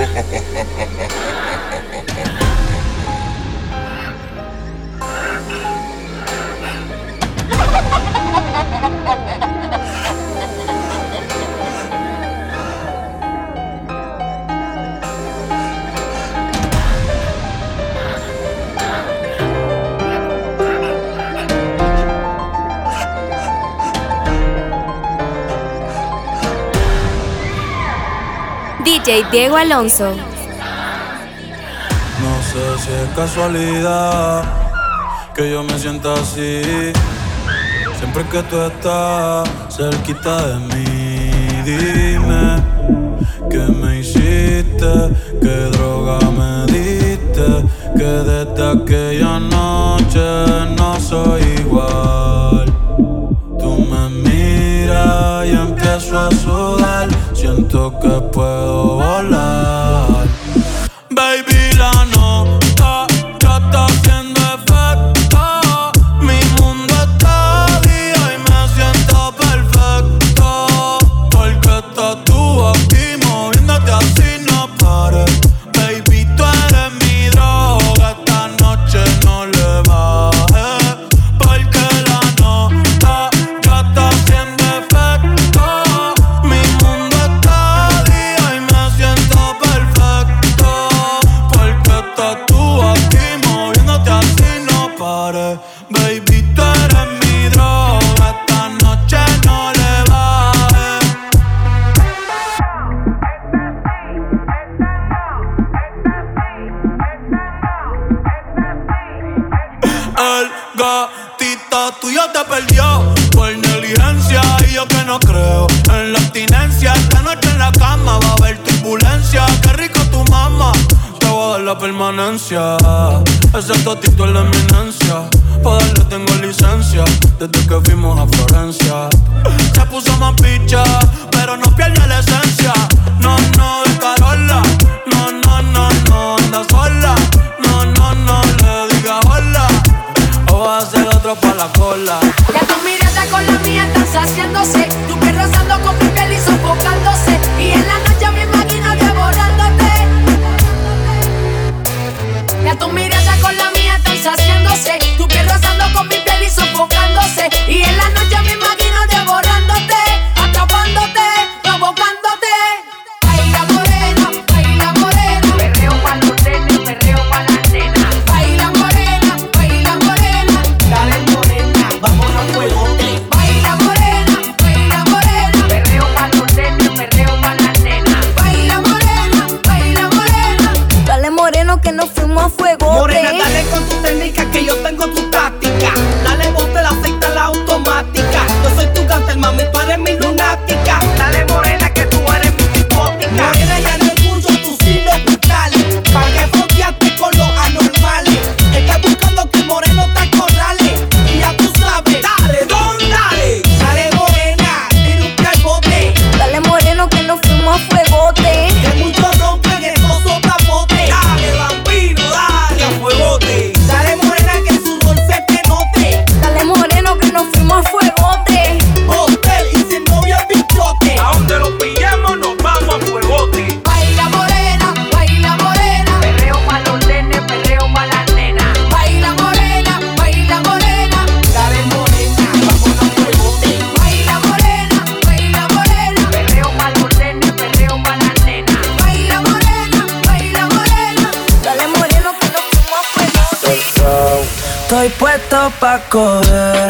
Ha ha ha ha ha. Diego Alonso. No sé si es casualidad que yo me sienta así. Siempre que tú estás cerquita de mí, dime que me hiciste, qué droga me diste, que desde aquella noche no soy igual. Tú me miras y empiezo a subir siento que puedo volar. que no creo en la abstinencia. Esta noche en la cama va a haber turbulencia. Qué rico tu mamá, te voy a dar la permanencia. Ese totito es la eminencia. Pa' darle tengo licencia desde que fuimos a Florencia. Se puso más picha, pero no pierde la esencia. pa' correr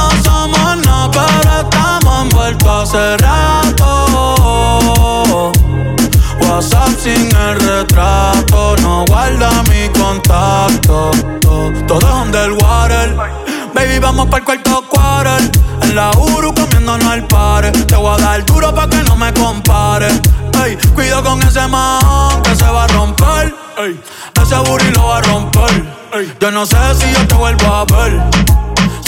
No somos nada, pero estamos envueltos hace rato. WhatsApp sin el retrato, no guarda mi contacto. Todo, es underwater. Baby, vamos para el cuarto quarter. En la Uru comiéndonos al pare. Te voy a dar duro pa' que no me compare. Ey, cuido con ese man que se va a romper. Ey, ese booty lo va a romper. Yo no sé si yo te vuelvo a ver.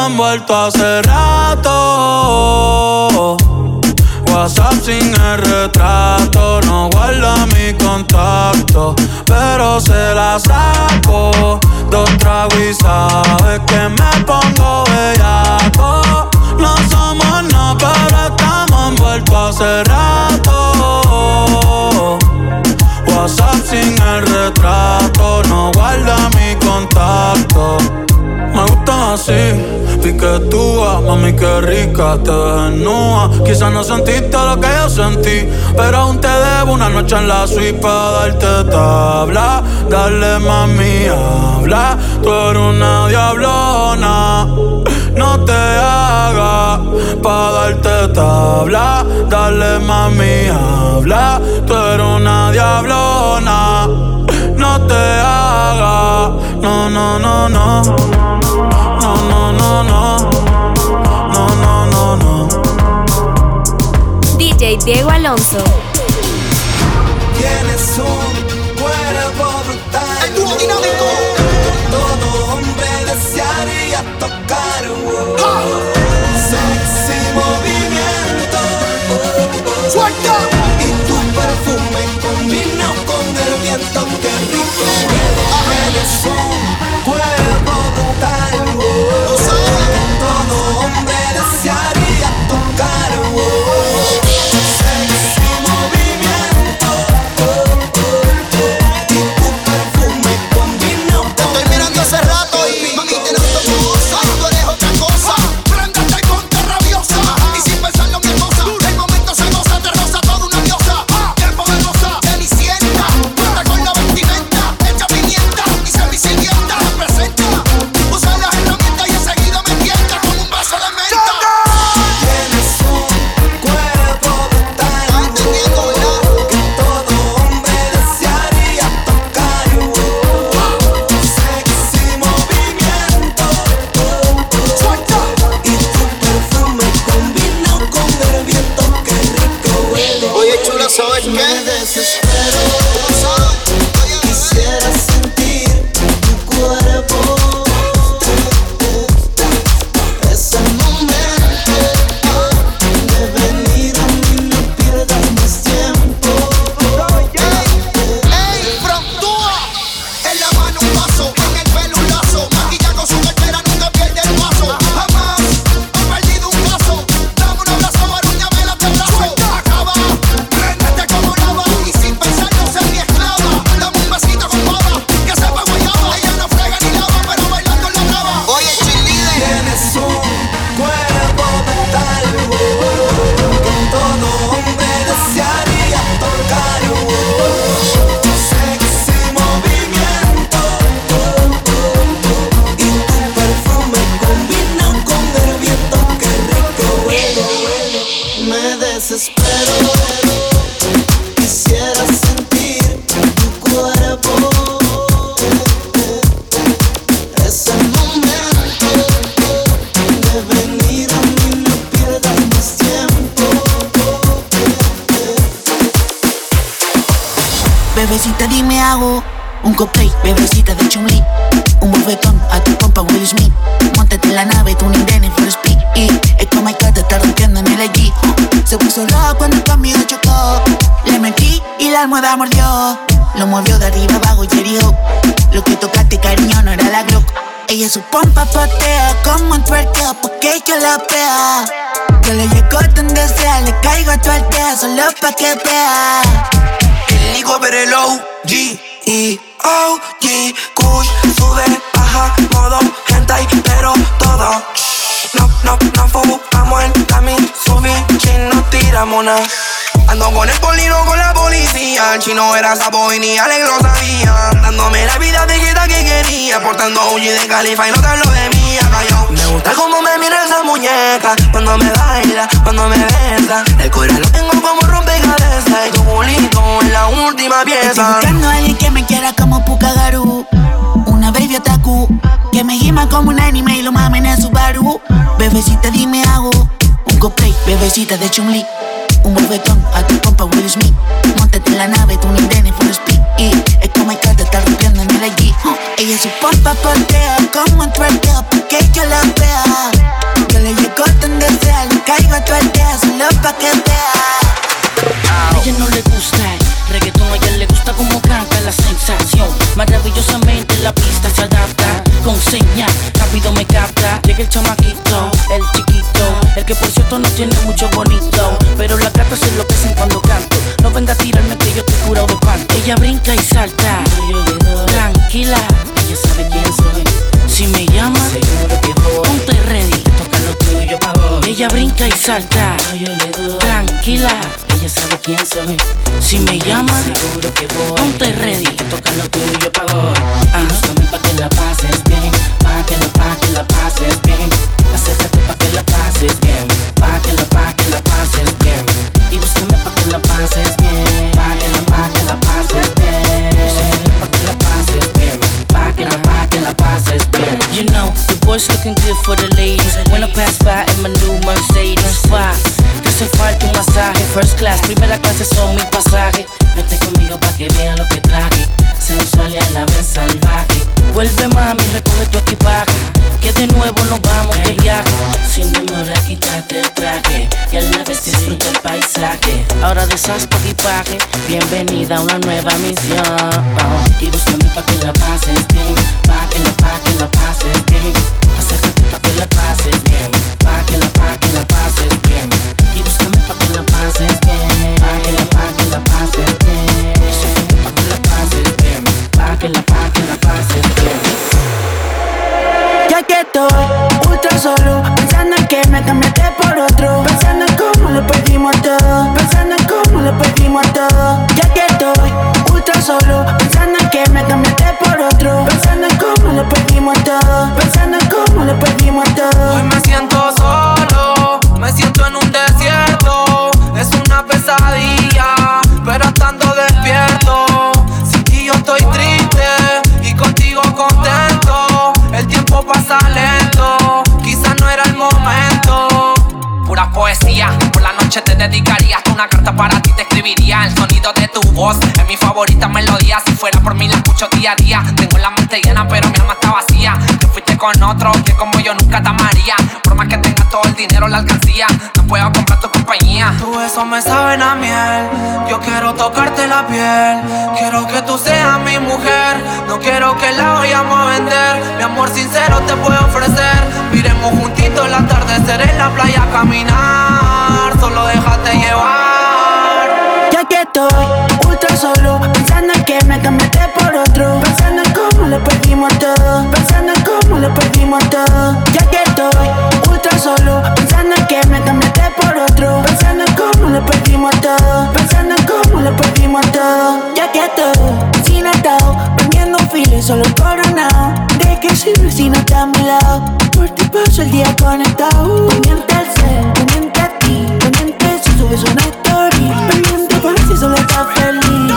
estamos envueltos hace rato. WhatsApp sin el retrato No guarda mi contacto Pero se la saco. Dos tragos y sabes que me pongo bellaco. No somos nada, pero estamos envueltos hace rato WhatsApp sin el retrato No guarda mi contacto. Me gustan así, piquetúa, mami qué rica, te desnuda. Quizás no sentiste lo que yo sentí, pero aún te debo una noche en la suite para darte tabla. Dale mami, habla, tú eres una diablona No te hagas pa' darte tabla Dale mami, habla, tú eres una diablona No te hagas, no, no, no, no no, no, no, no. No, no, no, no. DJ Diego Alonso. phone. OG de Califa y no te hablo de mí cayó Me gusta cómo me mira esa muñeca Cuando me baila, cuando me besa. El corazón lo tengo como rompecabezas Y tu culito es la última Estoy pieza buscando a alguien que me quiera como Pukagaru Una baby otaku Que me gima como un anime y lo mamen en Subaru Bebecita dime hago Un cosplay, bebecita de Chumli Un bofetón a tu compa Will Smith Ella su pompa portea como un twerkeo Porque yo la vea Yo le llego donde sea Le caigo a tu aldea solo pa' que vea A ella no le gusta el reggaetón, a ella le gusta como canta la sensación. Maravillosamente la pista se adapta, con señal, rápido me capta. Llega el chamaquito, el chiquito, el que por cierto no tiene mucho bonito. Pero las gatas se enloquecen cuando canto. No venga a tirarme que yo te curado de panto. Ella brinca y salta, tranquila, ella sabe quién soy. Si me llama, ponte ready, lo tuyo pa' vos. Ella brinca y salta, tranquila, ella sabe quién soy. Si me llama, seguro que voy. Ponte ready, toca lo tuyo pa' vos. Ah, pa' que la pases bien, pa' que la, pa' que la pases bien. Acércate pa' que la pases bien, pa' que la, pa' que la pases bien. Y búscame pa' que la pases bien, pa' que la, pa' que la pases bien. La pases. You know, the boys looking good for the ladies. When I pass by in my new Mercedes, why? Hace falta un masaje, first class, primera clase son mi pasaje. Vete conmigo pa' que vean lo que traje, sensual y a la vez salvaje. Vuelve mami, recoge tu equipaje, que de nuevo nos vamos de viaje. Sin demora, quítate el traje, y al la vez disfruta el paisaje. Ahora deshaz tu equipaje, bienvenida a una nueva misión. Y búscame pa' que la pases caminar. Solo déjate llevar. Ya que estoy ultra solo Pensando en que me cambiaste por otro Pensando en cómo lo perdimos todo Pensando en cómo lo perdimos todo Ya que estoy ultra solo Pensando en que me cambiaste por otro Pensando en cómo lo perdimos todo Pensando en cómo lo perdimos todo Ya que estoy sin atado Vendiendo un filo solo coronado ¿De qué sirve si no está a mi lado? Ti paso el día conectado Pendiente al ser, pendiente a ti Pendiente si subes una story Pendiente por si solo estás feliz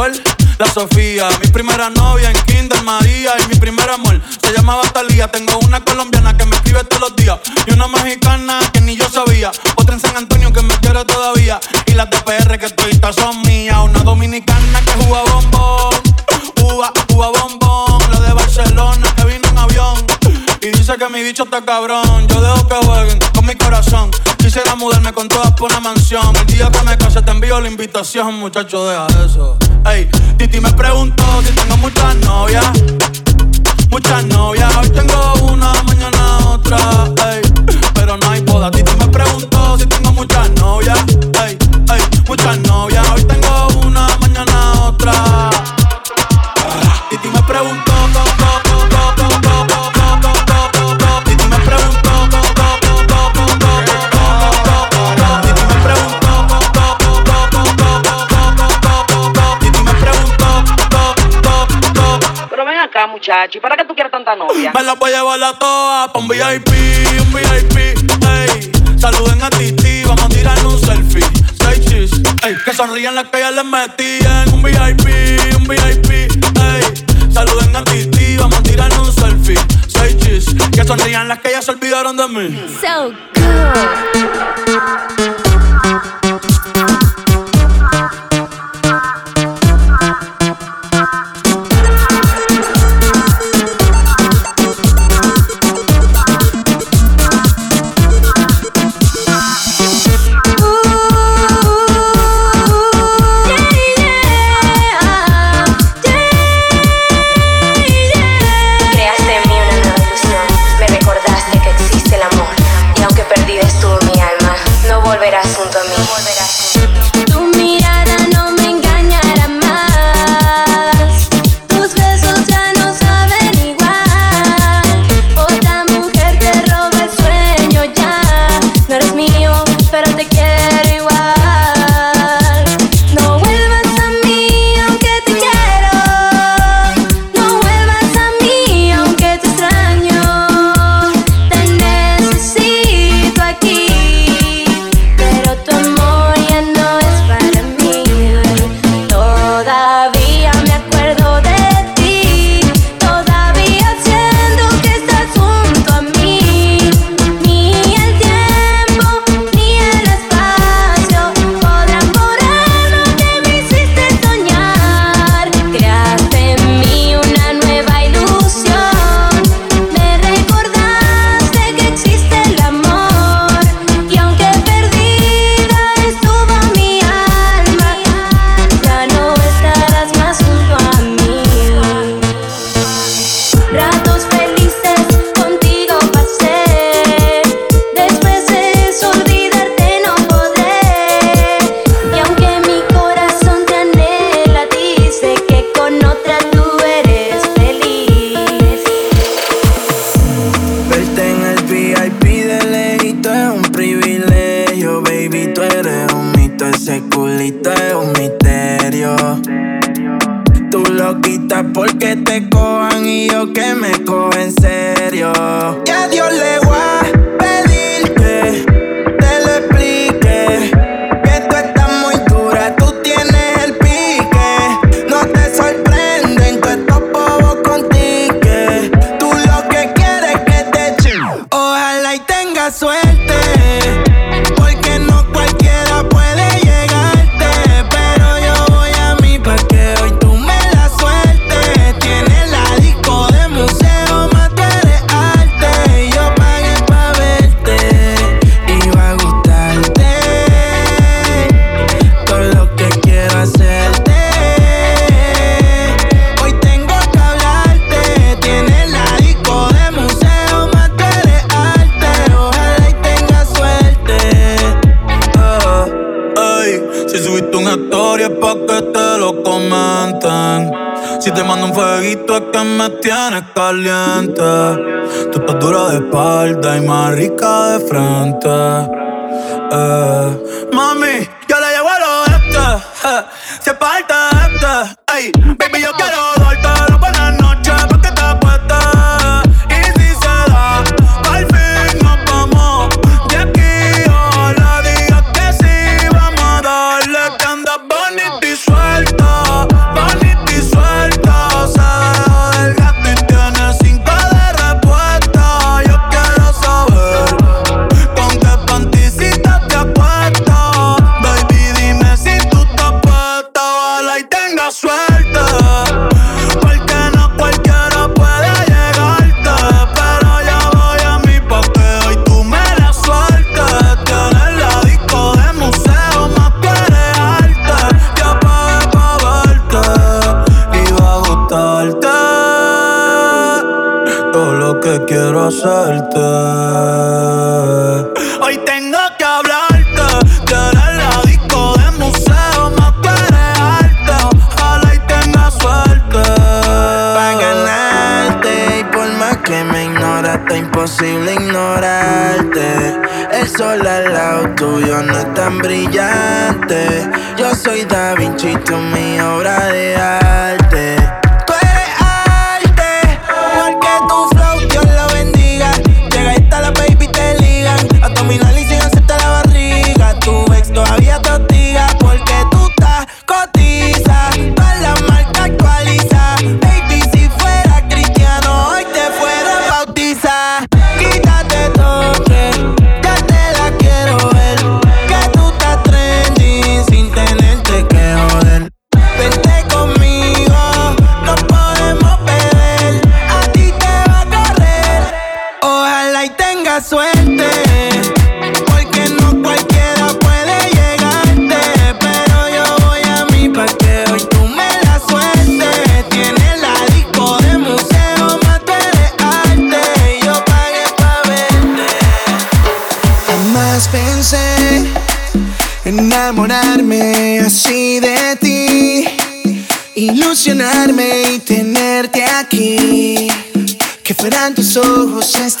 La Sofía. Mi primera novia en Kinder María. Y mi primer amor se llamaba Talía. Tengo una colombiana que me escribe todos los días. Y una mexicana que ni yo sabía. Otra en San Antonio que me quiere todavía. Y las de PR que todavía son mías. Una dominicana que juega bombón. Uva, uva bombón. La de Barcelona que vino en avión. Y dice que mi bicho está cabrón. Yo dejo que jueguen con mi corazón. Quisiera mudarme con todas por una mansión. El día que me case te envío la invitación, muchacho, deja eso. Titi me preguntó si tengo muchas novias. Muchas novias, hoy tengo una, mañana otra. Pero no hay boda. Titi me preguntó si tengo muchas novias. Ey, ey, muchas novias, hoy tengo una, mañana otra. Titi me preguntó. muchacho. ¿Y para qué tú quieres tanta novia? Me la voy a llevar la toa pa' un VIP, un VIP, ey. Saluden a Titi, vamos a tirar un selfie. Say cheese, ey. Que sonrían las que ya les metían. Un VIP, un VIP, ey. Saluden a Titi, vamos a tirar un selfie. Say cheese, que sonrían las que ya se olvidaron de mí. So good. frente. Tú estás dura de espalda y más rica de frente. Eh. Da Vinci, mi obra de arte. since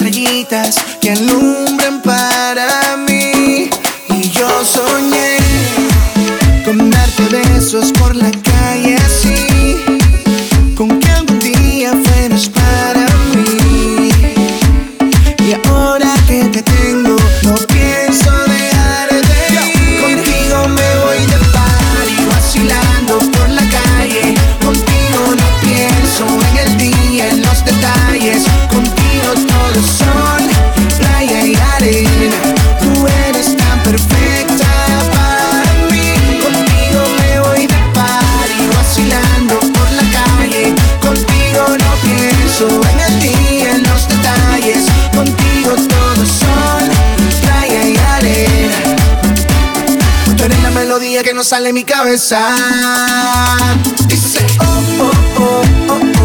Tú la melodía que no sale de mi cabeza. Oh, oh, oh,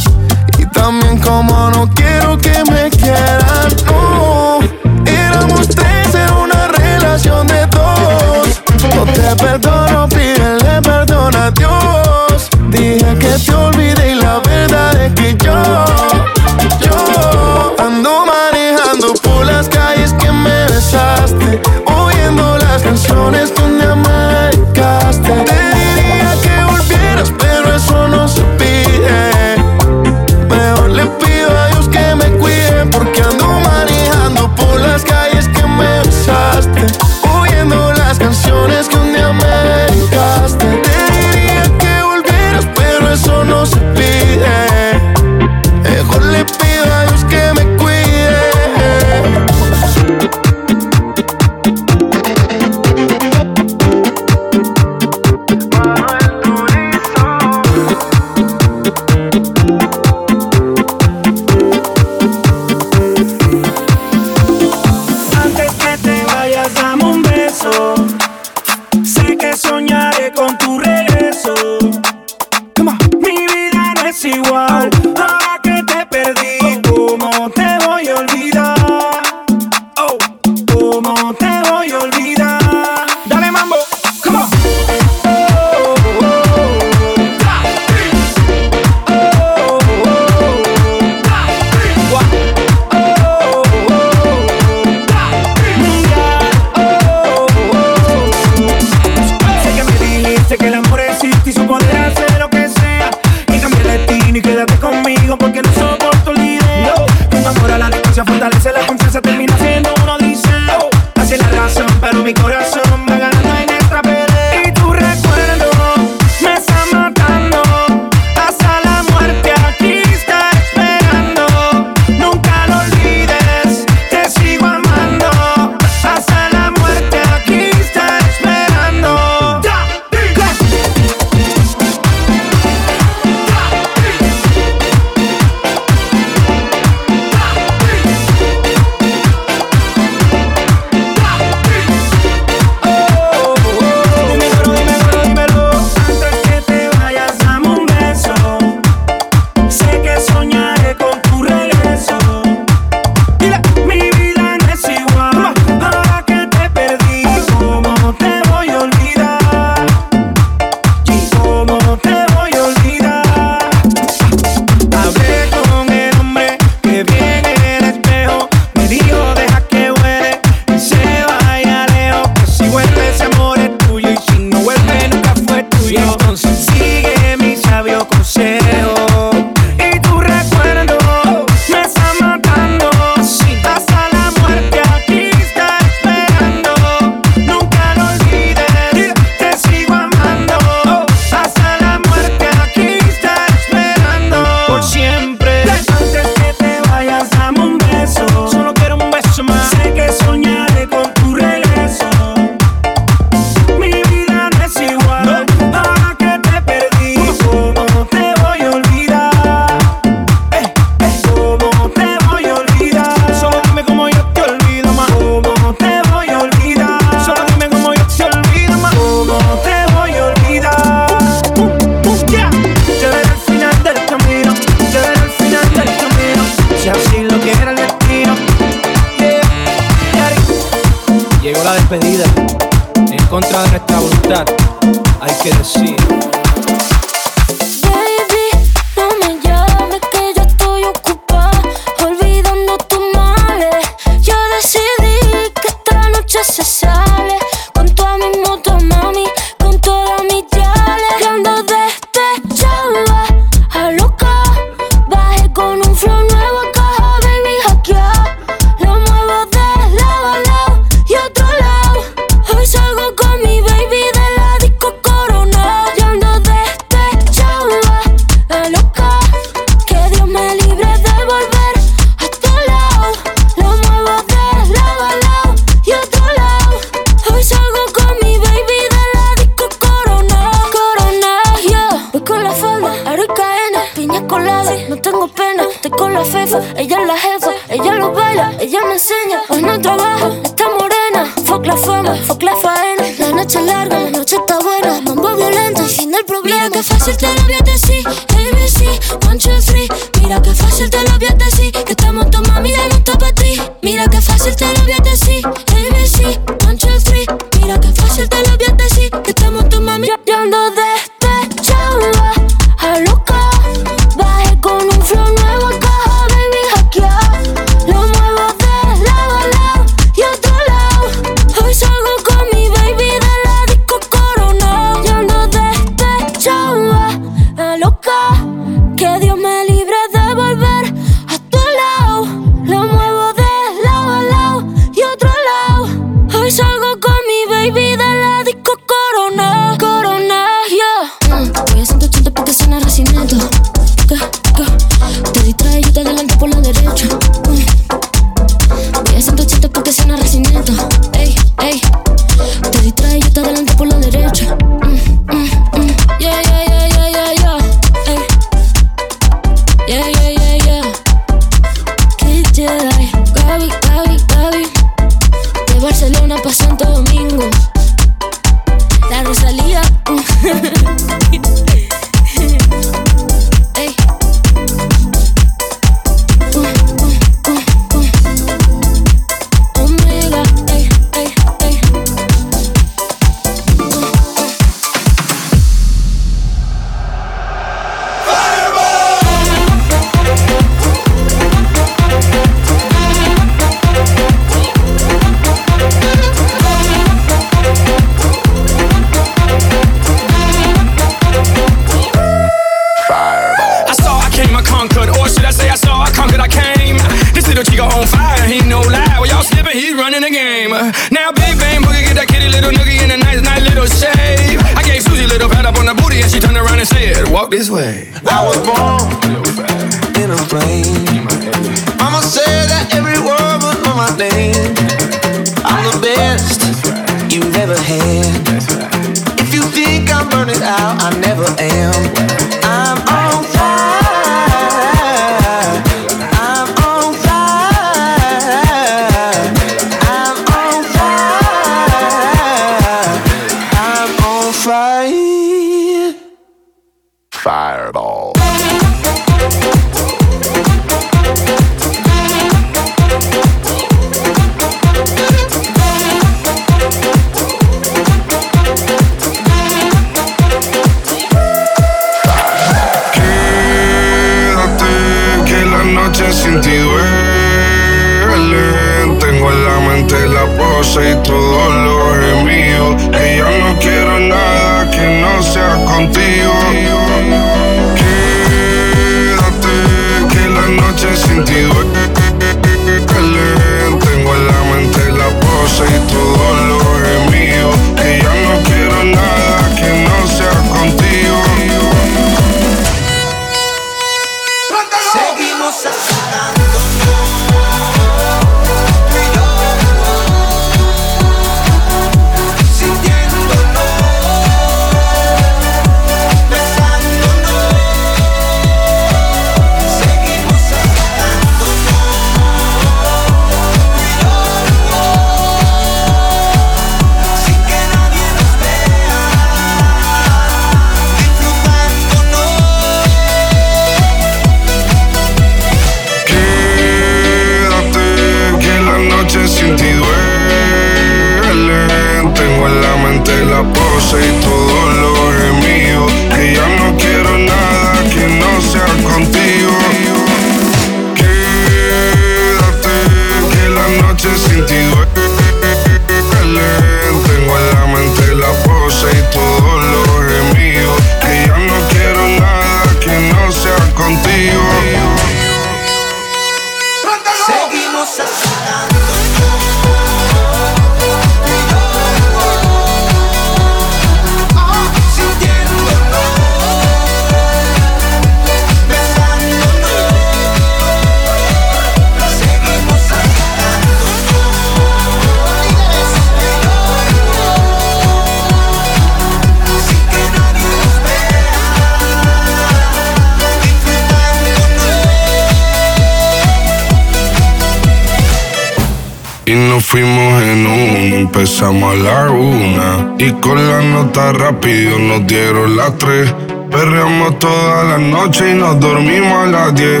las Perreamos toda la noche y nos dormimos a las 10.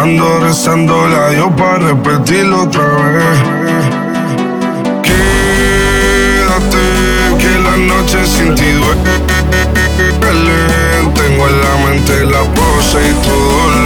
Ando rezando la yo para repetirlo otra vez. Quédate que la noche sin ti duele. Tengo en la mente la pose y tu dolor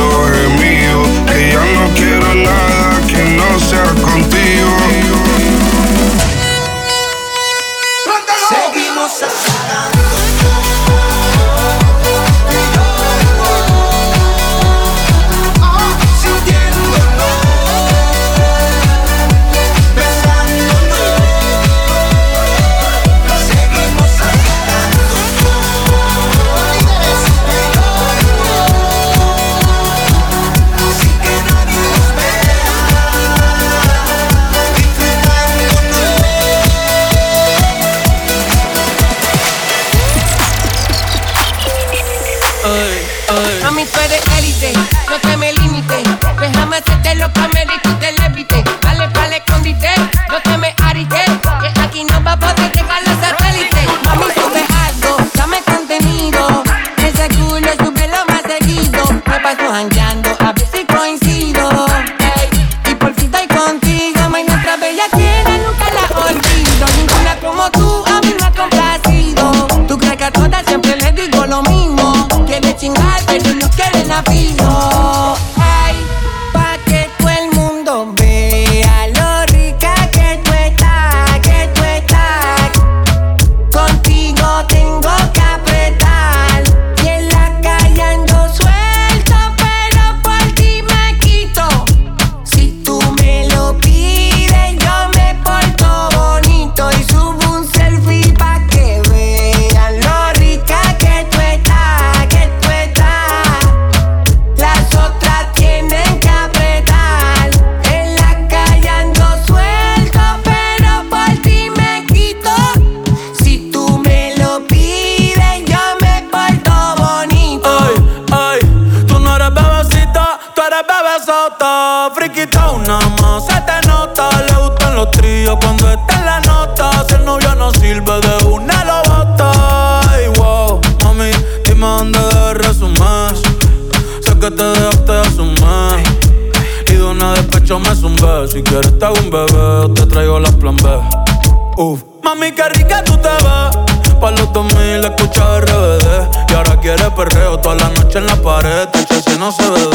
un bebé, te traigo la plan B. Uf. Mami, qué rica tú te ves. Pa' los 2000 escucha RBD. Y ahora quiere perreo toda la noche en la pared. Tacha si no se ve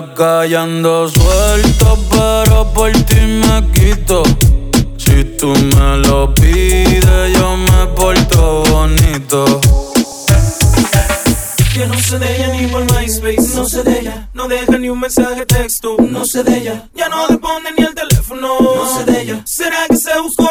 la calle ando suelto, pero por ti me quito. Si tú me lo pides, yo me porto bonito. Que no se de ella ni por MySpace, no se de ella. No deja ni un mensaje texto, no se de ella. Ya no responde ni el teléfono, no se de ella. ¿Será que se buscó?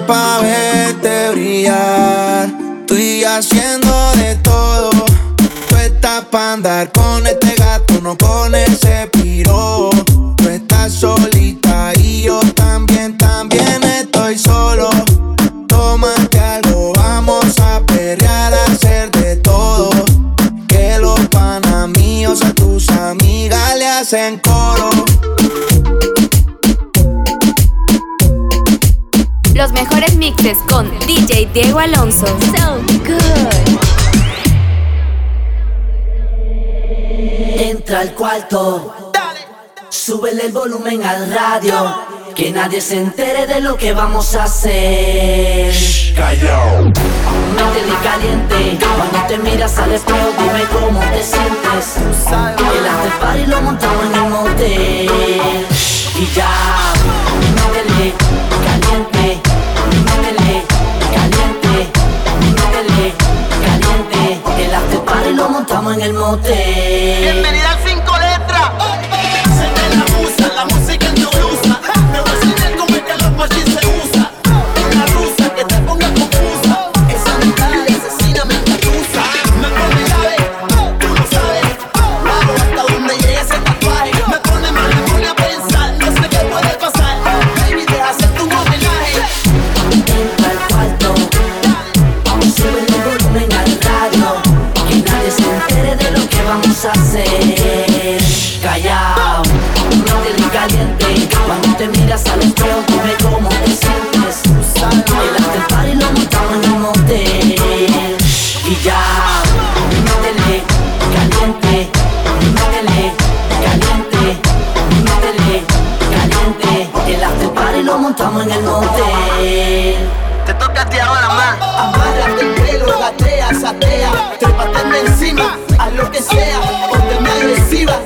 pa' verte brillar. Tú y haciendo de todo. Tú estás pa' andar con este gato, no con ese piro. Tú estás solita y yo también, también estoy solo. Tómate algo, vamos a perrear, a hacer de todo. Que los panamíos a tus amigas le hacen cosas. con DJ Diego Alonso. So good. Entra al cuarto. Dale. Súbele el volumen al radio. Que nadie se entere de lo que vamos a hacer. Shh, callao. Métele caliente. Cuando te miras al espejo, dime cómo te sientes. El after party lo montamos en un motel. Y ya estamos en el motel. en el monte. Te toca a ti ahora más. Amárrate el pelo, gatea, satea. Trépate encima, haz lo que sea, ponte agresiva.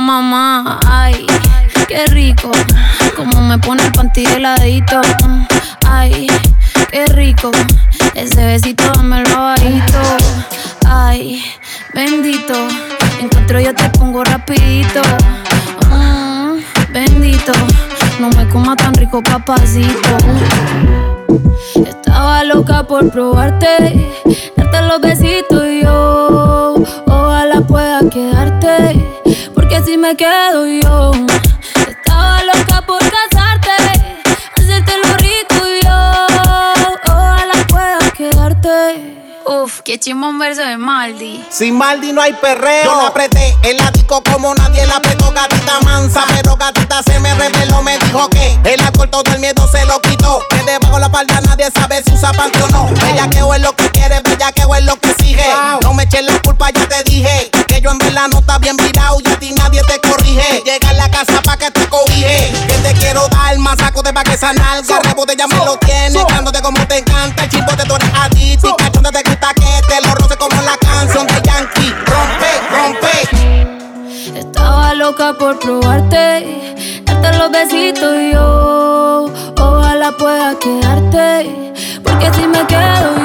mamá. Ay, qué rico. Como me pone el panty heladito. Ay, qué rico. Ese besito dame el bajito. Ay, bendito. Encuentro yo te pongo rapidito. Mm, bendito. No me coma tan rico, papacito. Estaba loca por probarte me quedo yo. Estaba loca por casarte, hacerte lo rico y yo. Ojalá pueda quedarte. Uf, qué chimbo un verso de Maldi. Sin Maldi no hay perreo. Yo la apreté el ático como nadie la apretó. Gatita mansa, pero gatita se me reveló. Me dijo que el alcohol todo el miedo se lo quitó. Que debajo la palda nadie sabe si usa panty o no. Bellaqueo es lo que quiere, bellaqueo es lo que exige. No me eches la culpa, ya te dije. Que yo en verdad no está bien virado y a ti nadie te corrige. Llega a la casa pa' que te cobije. Que te quiero dar más saco de pa' que sanar. Garrebo de ya me lo tiene. Cándote como te encanta. El chimbo de tú eres adicto loca por probarte, darte los besitos yo. Ojalá pueda quedarte, porque si me quedo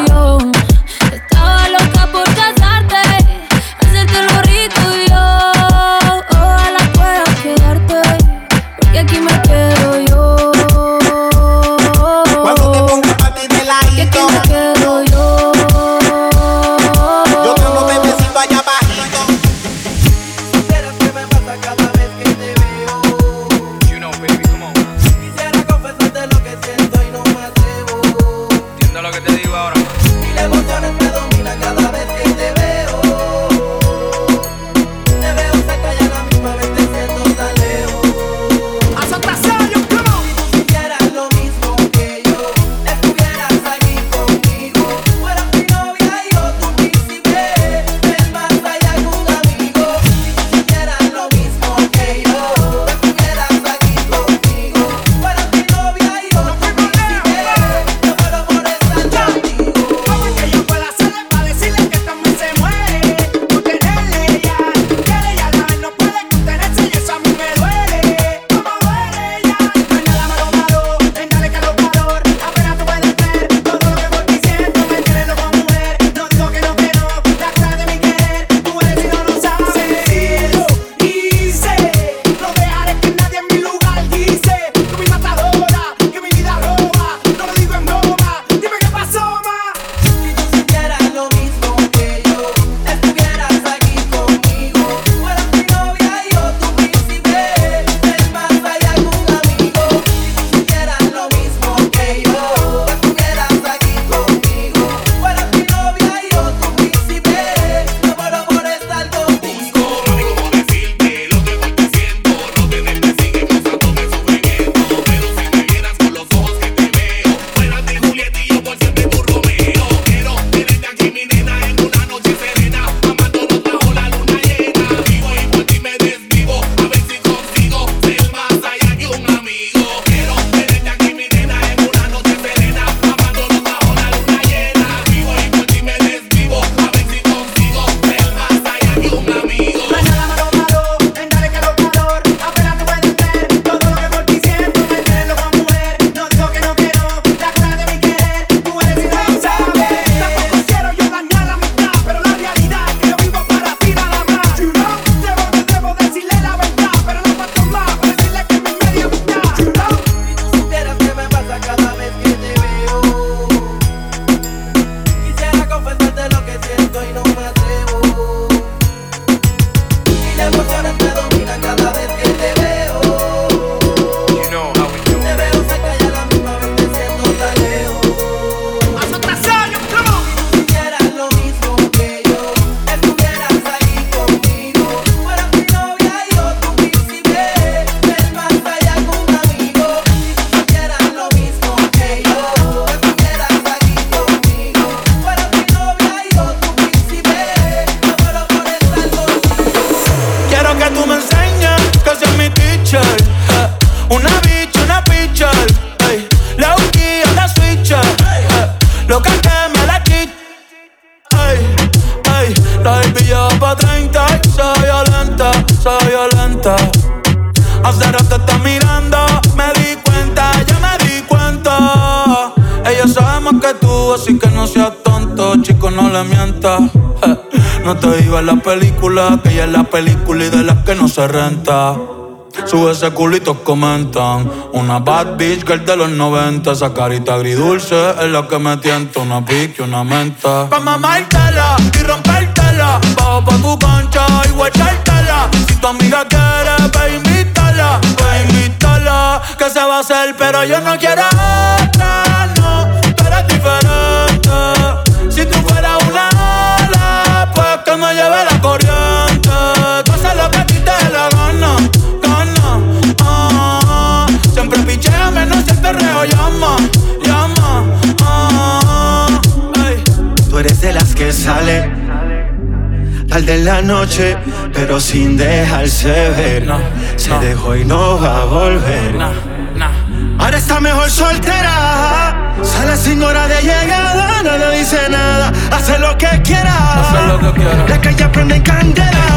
película, que ella es la película y de las que no se renta. Sube ese culitos comentan. Una bad bitch girl de los 90. Esa carita agridulce es la que me tienta. Una pique, una menta. Pa' mamártela y rompértela. Bajo pa' tu concha y guachártela. Si tu amiga quiere, pa' invítala. Pa' invítala. Que se va a hacer, pero yo no quiero. al de la noche, pero sin dejarse ver. Se dejó y no va a volver. Ahora está mejor soltera. Sale sin hora de llegada, nada dice nada. Hace lo que quiera. Lo que la calle prende candela.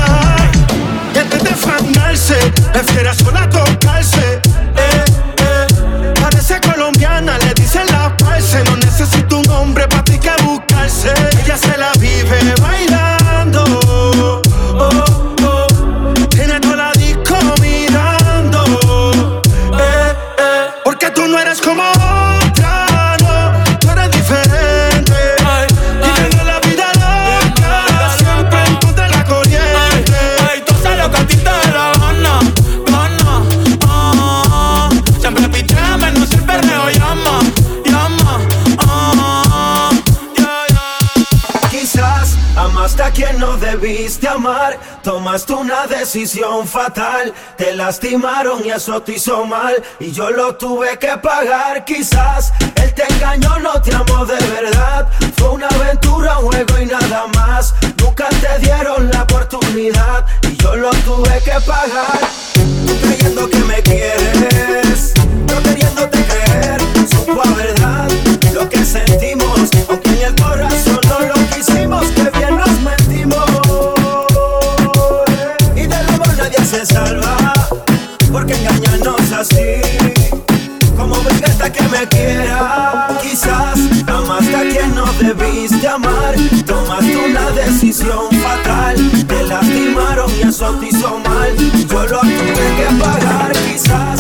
Y antes de fanarse, prefiere sola tocarse. Eh, eh. Parece colombiana, le dicen la parce. No necesito un hombre para ti que buscarse. Ella se la vive, baila Tomaste una decisión fatal, te lastimaron y eso te hizo mal y yo lo tuve que pagar quizás. Él te engañó, no te amó de verdad. Fue una aventura, un juego y nada más. Nunca te dieron la oportunidad y yo lo tuve que pagar. Creyendo que me quieres bautizó mal. Yo lo tuve que pagar, quizás.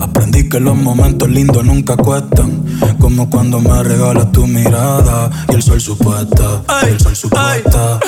Aprendí que los momentos lindos nunca cuestan. Como cuando me regalas tu mirada y el sol supuesta. El sol supuesta.